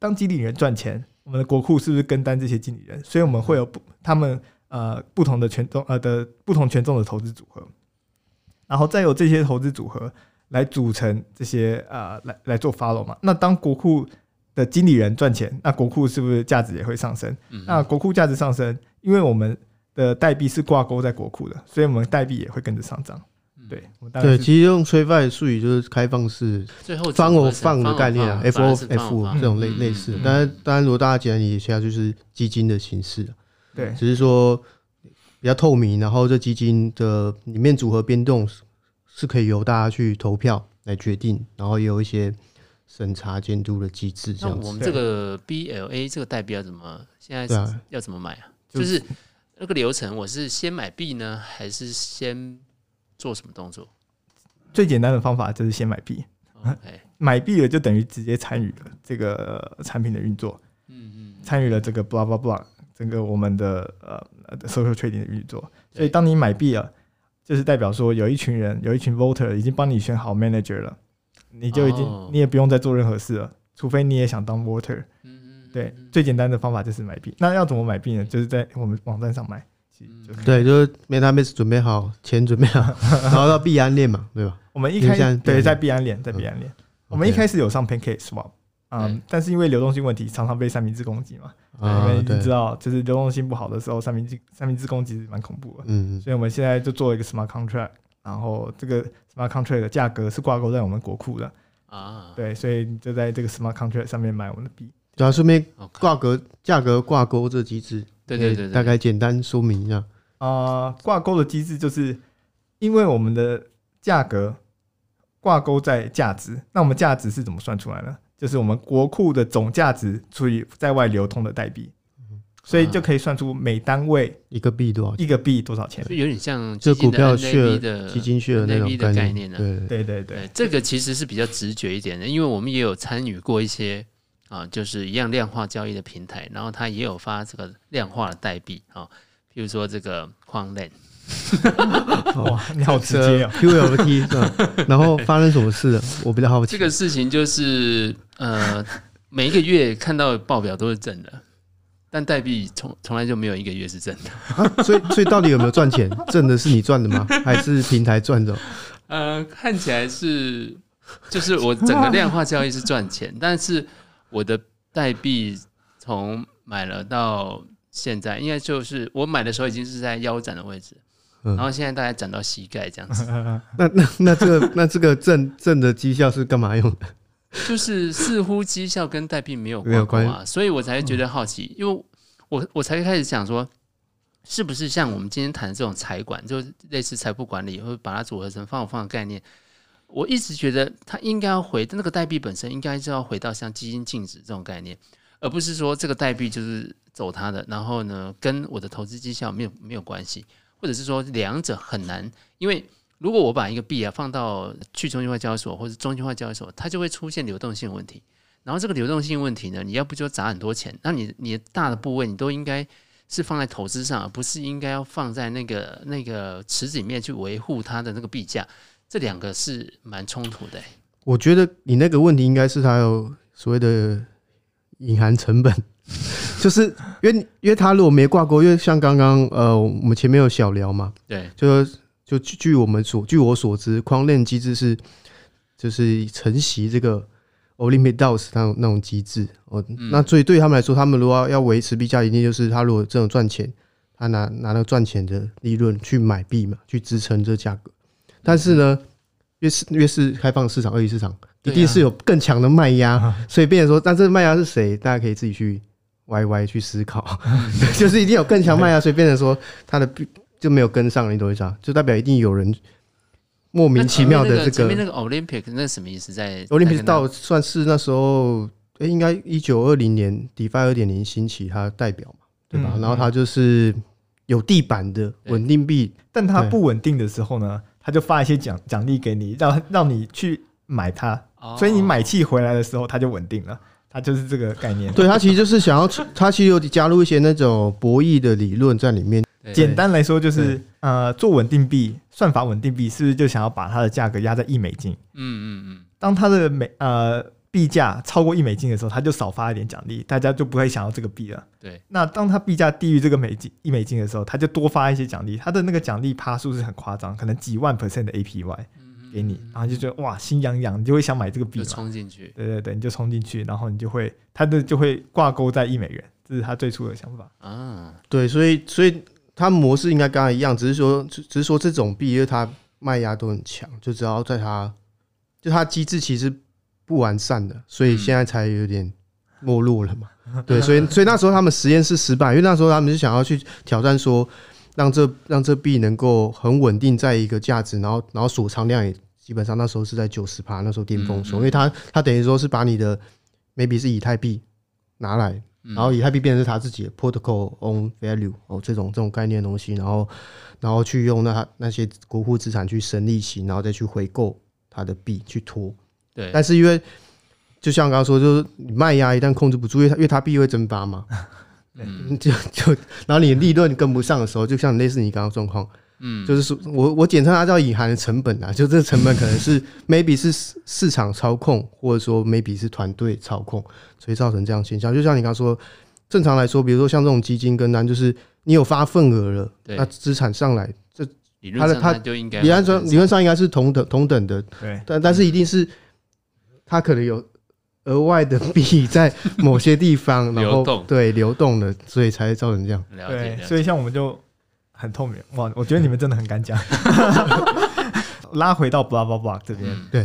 当经理人赚钱，我们的国库是不是跟单这些经理人？所以我们会有不他们呃不同的权重呃的不同权重的投资组合，然后再有这些投资组合来组成这些呃来来做 follow 嘛。那当国库的经理人赚钱，那国库是不是价值也会上升？嗯、那国库价值上升，因为我们的代币是挂钩在国库的，所以我们代币也会跟着上涨。对，对，其实用 TradFi 的术语就是开放式，最后 Fund of 的概念啊，F O F 这种类类似。当然，当然，如果大家简单理解一下，就是基金的形式。对，只是说比较透明，然后这基金的里面组合变动是可以由大家去投票来决定，然后也有一些。审查监督的机制，这样子。那我们这个 BLA 这个代币要怎么？现在要怎么买啊？就是那个流程，我是先买币呢，还是先做什么动作？最简单的方法就是先买币。OK，买币了就等于直接参与了这个产品的运作。嗯嗯，参与了这个 blah blah blah 整个我们的呃 social trading 的运作。所以当你买币了，就是代表说有一群人，有一群 voter 已经帮你选好 manager 了。你就已经，你也不用再做任何事了，除非你也想当 voter。对，最简单的方法就是买币。那要怎么买币呢？就是在我们网站上买。对，就是 MetaMask 准备好，钱准备好，然后到币安链嘛，对吧？我们一开始对在币安链，在币安链，我们一开始有上 Pancake Swap，嗯，但是因为流动性问题，常常被三明治攻击嘛。你们知道，就是流动性不好的时候，三明治三明治攻击是蛮恐怖的。嗯，所以我们现在就做一个 Smart Contract。然后这个 smart contract 的价格是挂钩在我们国库的。啊，对，所以你就在这个 smart contract 上面买我们的币。对啊，顺便挂钩价格挂钩这机制，对对对，大概简单说明一下。啊，挂钩的机制就是因为我们的价格挂钩在价值，那我们价值是怎么算出来呢？就是我们国库的总价值除以在外流通的代币。所以就可以算出每单位一个币多少，一个币多少钱，有点像这股票血的基金血的那种概念呢。对对对，这个其实是比较直觉一点的，因为我们也有参与过一些啊，就是一样量化交易的平台，然后它也有发这个量化的代币啊，譬如说这个 Quanland。哇，你好直接啊！QLT 是吧？然后发生什么事了？我比较好奇。这个事情就是呃，每一个月看到报表都是正的。但代币从从来就没有一个月是正的，啊，所以所以到底有没有赚钱？挣的是你赚的吗？还是平台赚的？呃，看起来是，就是我整个量化交易是赚钱，但是我的代币从买了到现在，应该就是我买的时候已经是在腰斩的位置，然后现在大概涨到膝盖这样子。那那那这个那这个正正的绩效是干嘛用的？就是似乎绩效跟代币没有没有关系啊，所以我才觉得好奇，因为我我才开始想说，是不是像我们今天谈的这种财管，就类似财富管理，会把它组合成放放的概念。我一直觉得它应该要回那个代币本身，应该就要回到像基金净值这种概念，而不是说这个代币就是走它的，然后呢跟我的投资绩效没有没有关系，或者是说两者很难，因为。如果我把一个币啊放到去中心化交易所或者中心化交易所，它就会出现流动性问题。然后这个流动性问题呢，你要不就砸很多钱，那你你大的部位你都应该是放在投资上，而不是应该要放在那个那个池子里面去维护它的那个币价。这两个是蛮冲突的、欸。我觉得你那个问题应该是它有所谓的隐含成本，就是因为因为它如果没挂钩，因为像刚刚呃我们前面有小聊嘛，对，就就据我们所据我所知，框链机制是就是承袭这个 Olympic DAOs 那种那种机制哦。那所以对他们来说，他们如果要要维持币价，一定就是他如果这种赚钱，他拿拿那个赚钱的利润去买币嘛，去支撑这价格。但是呢，越是越是开放市场、二级市场，一定是有更强的卖压，所以变成说，但这个卖压是谁？大家可以自己去歪歪去思考，就是一定有更强卖压，所以变成说它的就没有跟上，你懂我意思啊？就代表一定有人莫名其妙的这个。前面那个 Olympic 那什么意思？在 Olympic 到算是那时候，哎，应该一九二零年 DeFi 二点零兴起，它代表嘛，对吧？然后它就是有地板的稳定币，但它不稳定的时候呢？他就发一些奖奖励给你，让让你去买它，所以你买气回来的时候，它就稳定了。它就是这个概念。对，它其实就是想要，它其实有加入一些那种博弈的理论在里面。简单来说，就是呃，做稳定币，算法稳定币，是不是就想要把它的价格压在一美金？嗯嗯嗯。当它的美呃币价超过一美金的时候，他就少发一点奖励，大家就不会想要这个币了。对。那当他币价低于这个美金一美金的时候，他就多发一些奖励，他的那个奖励趴数是很夸张，可能几万 percent 的 APY 给你，然后就觉得哇心痒痒，你就会想买这个币，冲进去。对对对，你就冲进去，然后你就会他的就会挂钩在一美元，这是他最初的想法 啊。对，所以所以他模式应该刚才一样，只是说只是说这种币因为它卖压都很强，就只要在它就它机制其实。不完善的，所以现在才有点没落了嘛。对，所以所以那时候他们实验室失败，因为那时候他们是想要去挑战说，让这让这币能够很稳定在一个价值，然后然后锁仓量也基本上那时候是在九十趴，那时候巅峰时候，因为它它等于说是把你的 maybe 是以太币拿来，然后以太币变成是他自己的 protocol on value 哦这种这种概念的东西，然后然后去用那那些国库资产去生利息，然后再去回购它的币去拖。对，但是因为就像刚刚说，就是你卖压一旦控制不住，因为它因为它币会蒸发嘛，嗯，就就然后你利润跟不上的时候，就像类似你刚刚状况，嗯，就是说我我简称它叫隐含的成本啊，就这个成本可能是 maybe 是市场操控，或者说 maybe 是团队操控，所以造成这样现象。就像你刚刚说，正常来说，比如说像这种基金跟单，就是你有发份额了，那资产上来，这它的它就应该理论上理论上应该是同等同等的，对，但但是一定是。它可能有额外的币在某些地方，然后对流动的，所以才造成这样。对，所以像我们就很透明哇！我觉得你们真的很敢讲。拉回到 blah blah blah 这边，对，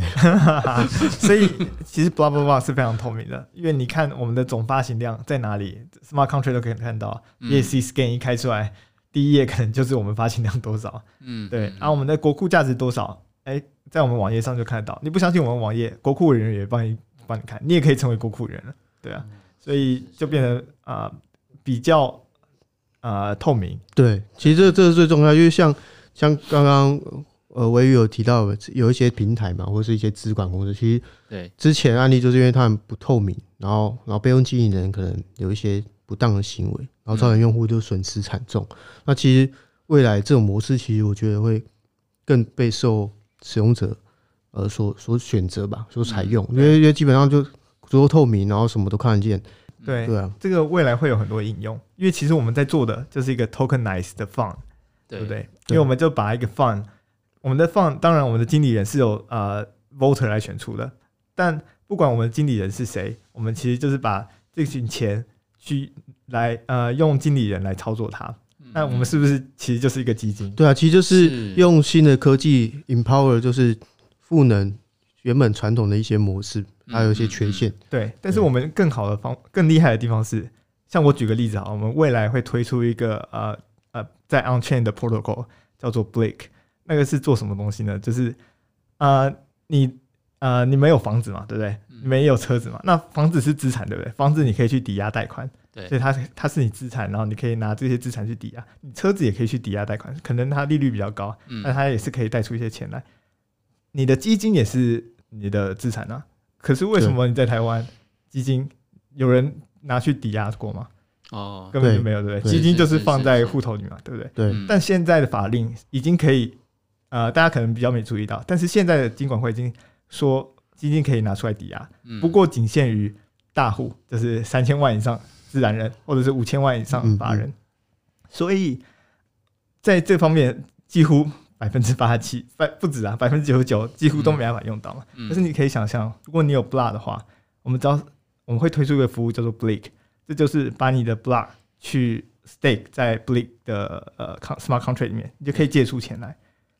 所以其实 blah blah blah 是非常透明的，因为你看我们的总发行量在哪里，Smart Contract 都可以看到，ESC Scan 一开出来，第一页可能就是我们发行量多少，嗯，对，然后我们的国库价值多少，哎。在我们网页上就看得到，你不相信我们网页，国库人员也帮你帮你看，你也可以成为国库人了，对啊，所以就变得啊、呃、比较啊、呃、透明。对，其实这这是最重要，因为像像刚刚呃维宇有提到有一些平台嘛，或是一些资管公司，其实对之前案例就是因为他们不透明，然后然后备用经营人可能有一些不当的行为，然后造成用户就损失惨重。那其实未来这种模式，其实我觉得会更备受。使用者呃所所选择吧，所采用，因为因为基本上就足够透明，然后什么都看得见。对对啊，这个未来会有很多应用，因为其实我们在做的就是一个 tokenized 的 fund，对不对？因为我们就把一个 fund，我们的 fund 当然我们的经理人是由呃 voter 来选出的，但不管我们的经理人是谁，我们其实就是把这群钱去来呃用经理人来操作它。那我们是不是其实就是一个基金？对啊，其实就是用新的科技 empower，就是赋能原本传统的一些模式，还有一些缺陷。对，但是我们更好的方、更厉害的地方是，像我举个例子啊，我们未来会推出一个呃呃在 on chain 的 protocol 叫做 Blake，那个是做什么东西呢？就是呃你呃你没有房子嘛，对不对？你没有车子嘛？那房子是资产，对不对？房子你可以去抵押贷款。对，所以它它是你资产，然后你可以拿这些资产去抵押，你车子也可以去抵押贷款，可能它利率比较高，但它也是可以贷出一些钱来。你的基金也是你的资产啊，可是为什么你在台湾基金有人拿去抵押过吗？哦，根本就没有，对不对？基金就是放在户头里嘛，对不对？对。嗯但现在的法令已经可以，呃，大家可能比较没注意到，但是现在的金管会已经说基金可以拿出来抵押，嗯不过仅限于大户，就是三千万以上自然人，或者是五千万以上法人。所以在这方面，几乎百分之八十七，百不止啊，百分之九十九几乎都没办法用到嘛。嗯可是你可以想象，如果你有 block 的话，我们知道我们会推出一个服务叫做 Blink，这就是把你的 block 去 stake 在 Blink 的呃 smart contract 里面，你就可以借出钱来。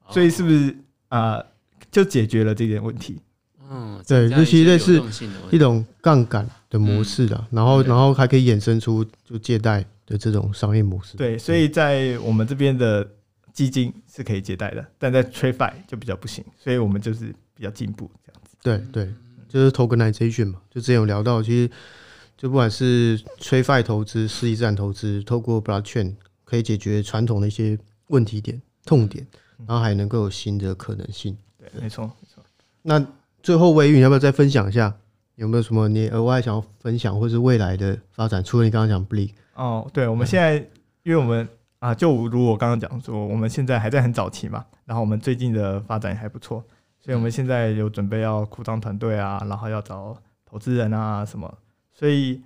所以是不是啊、呃，就解决了这点问题？嗯，对，尤其类似一种杠杆的模式啊，嗯、然后然后还可以衍生出就借贷的这种商业模式。对，所以在我们这边的基金是可以借贷的，但在 TradFi 就比较不行，所以我们就是比较进步这样子。对对，就是 Tokenization 嘛，就之前有聊到，其实就不管是 TradFi 投资、世纪资产投资，透过 Blockchain 可以解决传统的一些问题点、痛点，然后还能够有新的可能性。对，没错没错。那最后，魏宇，你要不要再分享一下，有没有什么你额外想要分享，或是未来的发展？除了你刚刚讲 Blink 哦，对，我们现在，因为我们啊，就如我刚刚讲说，我们现在还在很早期嘛，然后我们最近的发展也还不错，所以我们现在有准备要扩张团队啊，然后要找投资人啊什么，所以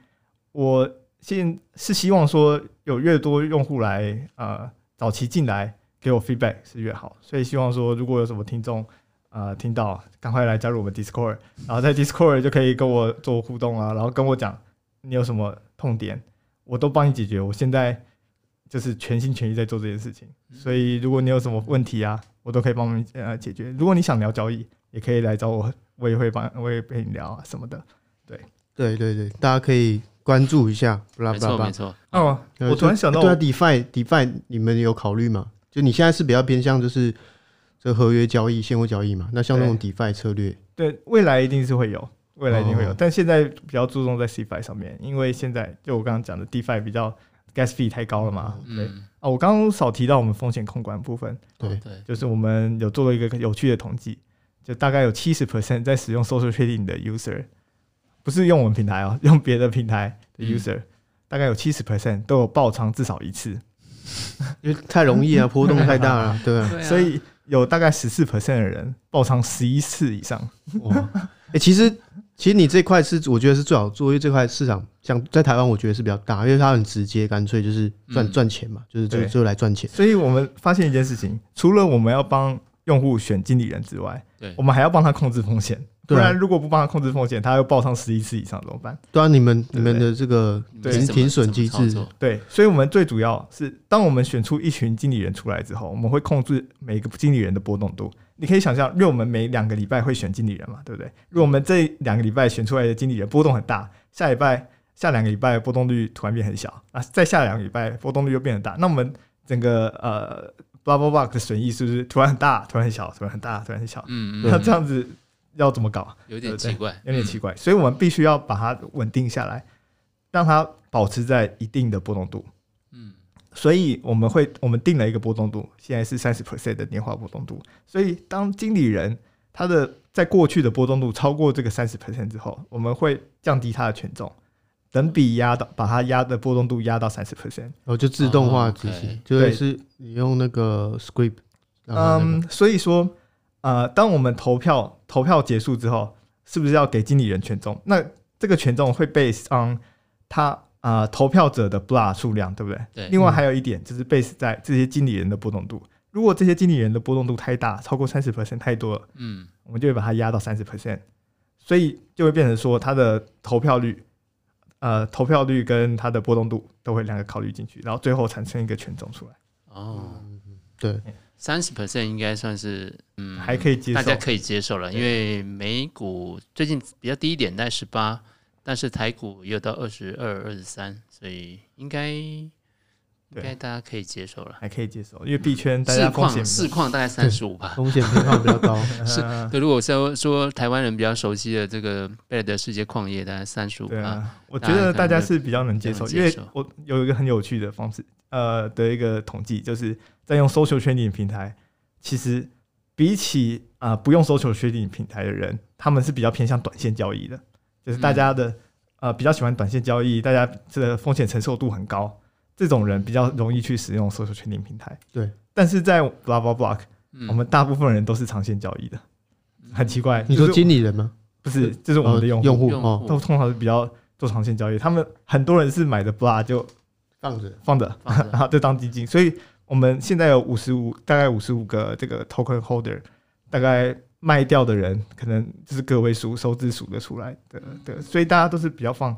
我现是希望说有越多用户来呃早期进来给我 feedback 是越好，所以希望说如果有什么听众。呃，听到赶快来加入我们 Discord，然后在 Discord 就可以跟我做互动啊，然后跟我讲你有什么痛点，我都帮你解决。我现在就是全心全意在做这件事情，所以如果你有什么问题啊，我都可以帮你呃解决。如果你想聊交易，也可以来找我，我也会帮，我也陪你聊啊什么的。对，对对对，大家可以关注一下。没错没错。哦，我突然想到，对啊，DeFi DeFi 你们有考虑吗？就你现在是比较偏向就是。这合约交易、现货交易嘛，那像那种 DeFi 策略，对，未来一定是会有，未来一定会有，但现在比较注重在 CeFi 上面，因为现在就我刚刚讲的 DeFi 比较 Gas fee 太高了嘛，对。啊，我刚刚少提到我们风险控管部分，对。对，就是我们有做了一个有趣的统计，就大概有七十 percent 在使用 Social Trading 的 User，不是用我们平台哦，用别的平台的 User，大概有七十 percent 都有爆仓至少一次，因为太容易啊，波动太大了，对啊，所以。有大概十四 percent 的人爆仓十一次以上。哇，哎，其实其实你这块是我觉得是最好做，因为这块市场像在台湾，我觉得是比较大，因为它很直接，干脆就是赚赚钱嘛，就是就就来赚钱。所以我们发现一件事情，除了我们要帮用户选经理人之外，对，我们还要帮他控制风险。不然如果不帮他控制风险，他又爆仓十一次以上怎么办？对啊，你们你们的这个停停损机制，对，所以我们最主要是，当我们选出一群经理人出来之后，我们会控制每个经理人的波动度。你可以想象，因为我们每两个礼拜会选经理人嘛，对不对？如果我们这两个礼拜选出来的经理人波动很大，下礼拜下两个礼拜波动率突然变很小啊，再下两个礼拜波动率又变很大，那我们整个呃 blah blah blah 的损益是不是突然很大，突然很小，突然很大，突然很小？嗯嗯，那这样子。要怎么搞？有点奇怪，有点奇怪，所以我们必须要把它稳定下来，让它保持在一定的波动度。嗯，所以我们会我们定了一个波动度，现在是三十 percent 的年化波动度。所以当经理人他的在过去的波动度超过这个三十 percent 之后，我们会降低他的权重，等比压到把它压的波动度压到三十 percent，然后就自动化执行，就是你用那个 script。嗯，所以说。呃，当我们投票投票结束之后，是不是要给经理人权重？那这个权重会 base on 他啊、呃、投票者的 block 数量，对不对？对。另外还有一点就是 base 在这些经理人的波动度。如果这些经理人的波动度太大，超过三十 percent 太多了，嗯，我们就会把它压到三十 percent，所以就会变成说它的投票率，呃，投票率跟它的波动度都会两个考虑进去，然后最后产生一个权重出来。哦，对。三十 percent 应该算是嗯还可以接受，大家可以接受了，因为美股最近比较低一点，在十八，但是台股也有到二十二、二十三，所以应该应该大家可以接受了，还可以接受，因为币圈大家风险市况大概三十五吧，风险偏好比较高。是，对，如果说说台湾人比较熟悉的这个贝莱德世界矿业，大概三十五。对啊，我觉得大家是比较能接受，因为我有一个很有趣的方式。呃的一个统计，就是在用 social trading 平台，其实比起啊、呃、不用 social trading 平台的人，他们是比较偏向短线交易的，就是大家的呃比较喜欢短线交易，大家这个风险承受度很高，这种人比较容易去使用 social trading 平台。对，但是在 blah blah block，嗯我们大部分人都是长线交易的，很奇怪。你说就是经理人吗？不是，这是我们的用户，用户哦，都通常是比较做长线交易。他们很多人是买的 blah 就放着。放着，放着然后 就当基金。所以我们现在有五十五，大概五十五个这个 token holder，大概卖掉的人可能就是个位数，手指数得出来的对。所以大家都是比较放，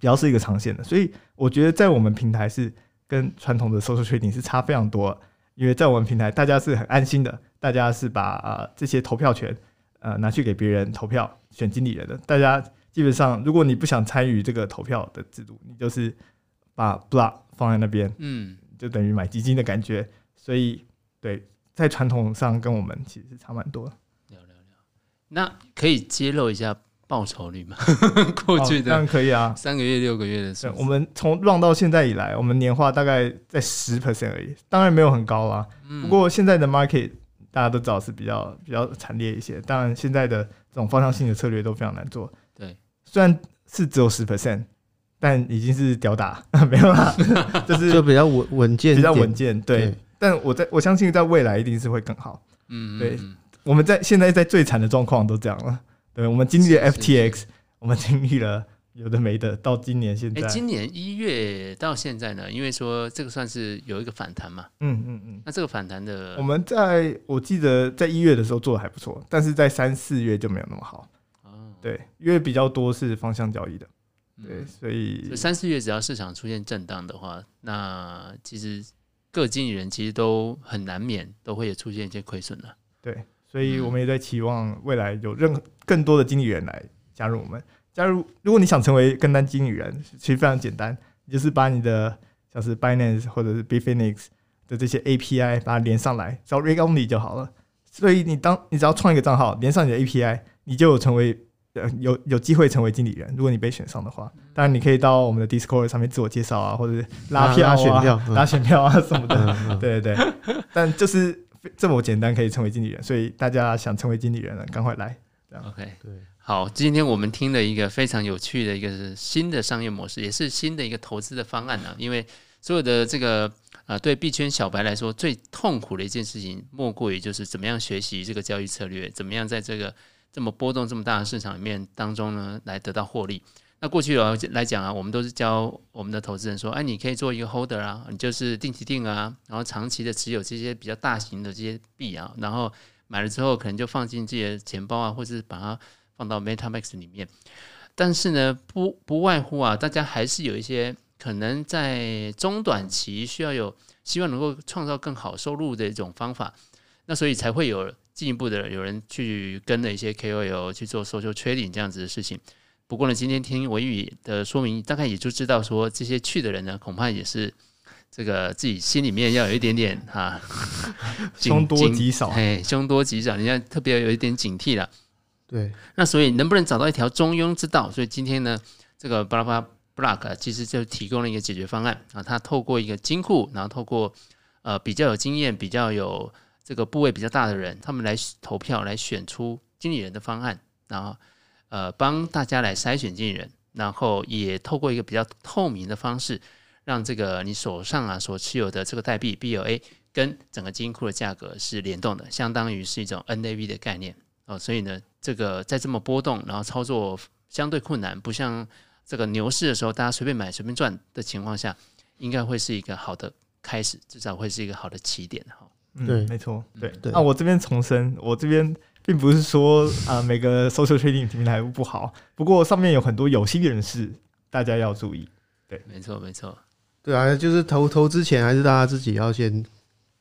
比较是一个长线的。所以我觉得在我们平台是跟传统的 social trading 是差非常多，因为在我们平台大家是很安心的，大家是把啊、呃、这些投票权呃拿去给别人投票选经理人的。大家基本上，如果你不想参与这个投票的制度，你就是把 block 放在那边。嗯，就等于买基金的感觉，所以对，在传统上跟我们其实是差蛮多的。聊聊聊。那可以揭露一下报酬率嘛？过去哦当然可以啊。三个月、六个月的时候，我们从 run 到现在以来，我们年化大概在十 percent 而已，当然没有很高啦。嗯不过现在的 market 大家都知道是比较比较惨烈一些，当然现在的这种方向性的策略都非常难做。对，虽然是只有十 percent，但已经是屌打，没有啦，就是就比较稳稳健，比较稳。健。对对，但我在我相信在未来一定是会更好。嗯，嗯对嗯我们在现在在最惨的状况都这样了，对，我们经历了 FTX，我们经历了有的没的，到今年现哎、在，今年一月到现在呢，因为说这个算是有一个反弹嘛，嗯嗯嗯，那这个反弹的我们在我记得在一月的时候做的还不错，但是在三四月就没有那么好，哦，对，因为比较多是方向交易的，嗯。对，所以三四月只要市场出现震荡的话，那其实各经理人其实都很难免都会有出现一些亏损了。对，所以我们也在期望未来有任何更多的经理人来加入我们。加入，如果你想成为跟单经理人，其实非常简单，你就是把你的像是 Binance 或者是 Bitfinex 的这些 API 把它连上来，只要 Read Only 就好了。所以你当你只要创一个账号，连上你的 API，你就有成为呃有有机会成为经理人。如果你被选上的话，当然你可以到我们的 Discord 上面自我介绍啊，或者是拉票啊、拉选票嗯拉选票啊什么的。对对对，但就是这么简单可以成为经理人，所以大家想成为经理人了，赶快来。OK，对，好，今天我们听了一个非常有趣的一个新的商业模式，也是新的一个投资的方案呢、啊。因为所有的这个啊、呃，对币圈小白来说最痛苦的一件事情，莫过于就是怎么样学习这个交易策略，怎么样在这个这么波动这么大的市场里面当中呢，来得到获利。那过去来来讲啊，我们都是教我们的投资人说，哎，你可以做一个 holder 啊，你就是定期定啊，然后长期的持有这些比较大型的这些币啊，然后。买了之后，可能就放进自己的钱包啊，或者是把它放到 MetaMax 里面。但是呢，不不外乎啊，大家还是有一些可能在中短期需要有希望能够创造更好收入的一种方法。那所以才会有进一步的有人去跟了一些 KOL 去做 social trading 这样子的事情。不过呢，今天听维宇的说明，大概也就知道说这些去的人呢，恐怕也是。这个自己心里面要有一点点哈，凶多吉少，哎，凶多吉少，你要特别有一点警惕了。对，那所以能不能找到一条中庸之道？所以今天呢，这个巴拉巴拉 block 其实就提供了一个解决方案啊。他透过一个金库，然后透过呃比较有经验、比较有这个部位比较大的人，他们来投票来选出经理人的方案，然后呃帮大家来筛选经理人，然后也透过一个比较透明的方式。让这个你手上啊所持有的这个代币 BLA 跟整个金库的价格是联动的，相当于是一种 NAV 的概念哦。所以呢，这个在这么波动，然后操作相对困难，不像这个牛市的时候大家随便买随便赚的情况下，应该会是一个好的开始，至少会是一个好的起点哈。嗯，对没错，对。对那我这边重申，我这边并不是说啊、呃、每个 social trading 平台不好，不过上面有很多有心人士，大家要注意。对，没错，没错。对啊，就是投投之前，还是大家自己要先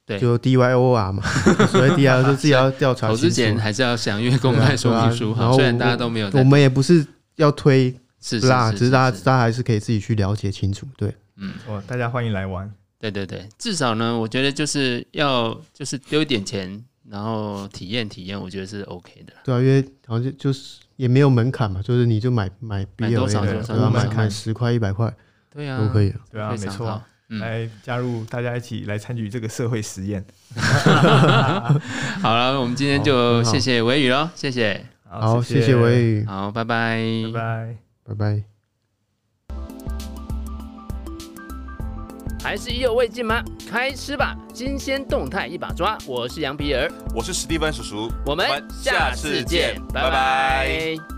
对，就 D Y O R 嘛，所以 D Y O 就自己要调查。投之前还是要详阅公开说明书哈，虽然大家都没有，我们也不是要推是啦，只是大家大家还是可以自己去了解清楚。对，嗯，哦，大家欢迎来玩。对对对，至少呢，我觉得就是要就是丢一点钱，然后体验体验，我觉得是 OK 的。对啊，因为好像就是也没有门槛嘛，就是你就买买 B L A 的，对吧？买买十块一百块。对啊，都可以。对啊，没错。嗯、来加入，大家一起来参与这个社会实验。好了，我们今天就谢谢维宇喽，谢谢。好，谢谢维宇。好，拜拜，拜拜，拜拜。还是意犹未尽吗？开吃吧，新鲜动态一把抓。我是羊皮儿，我是史蒂芬叔叔，我们下次见，拜拜。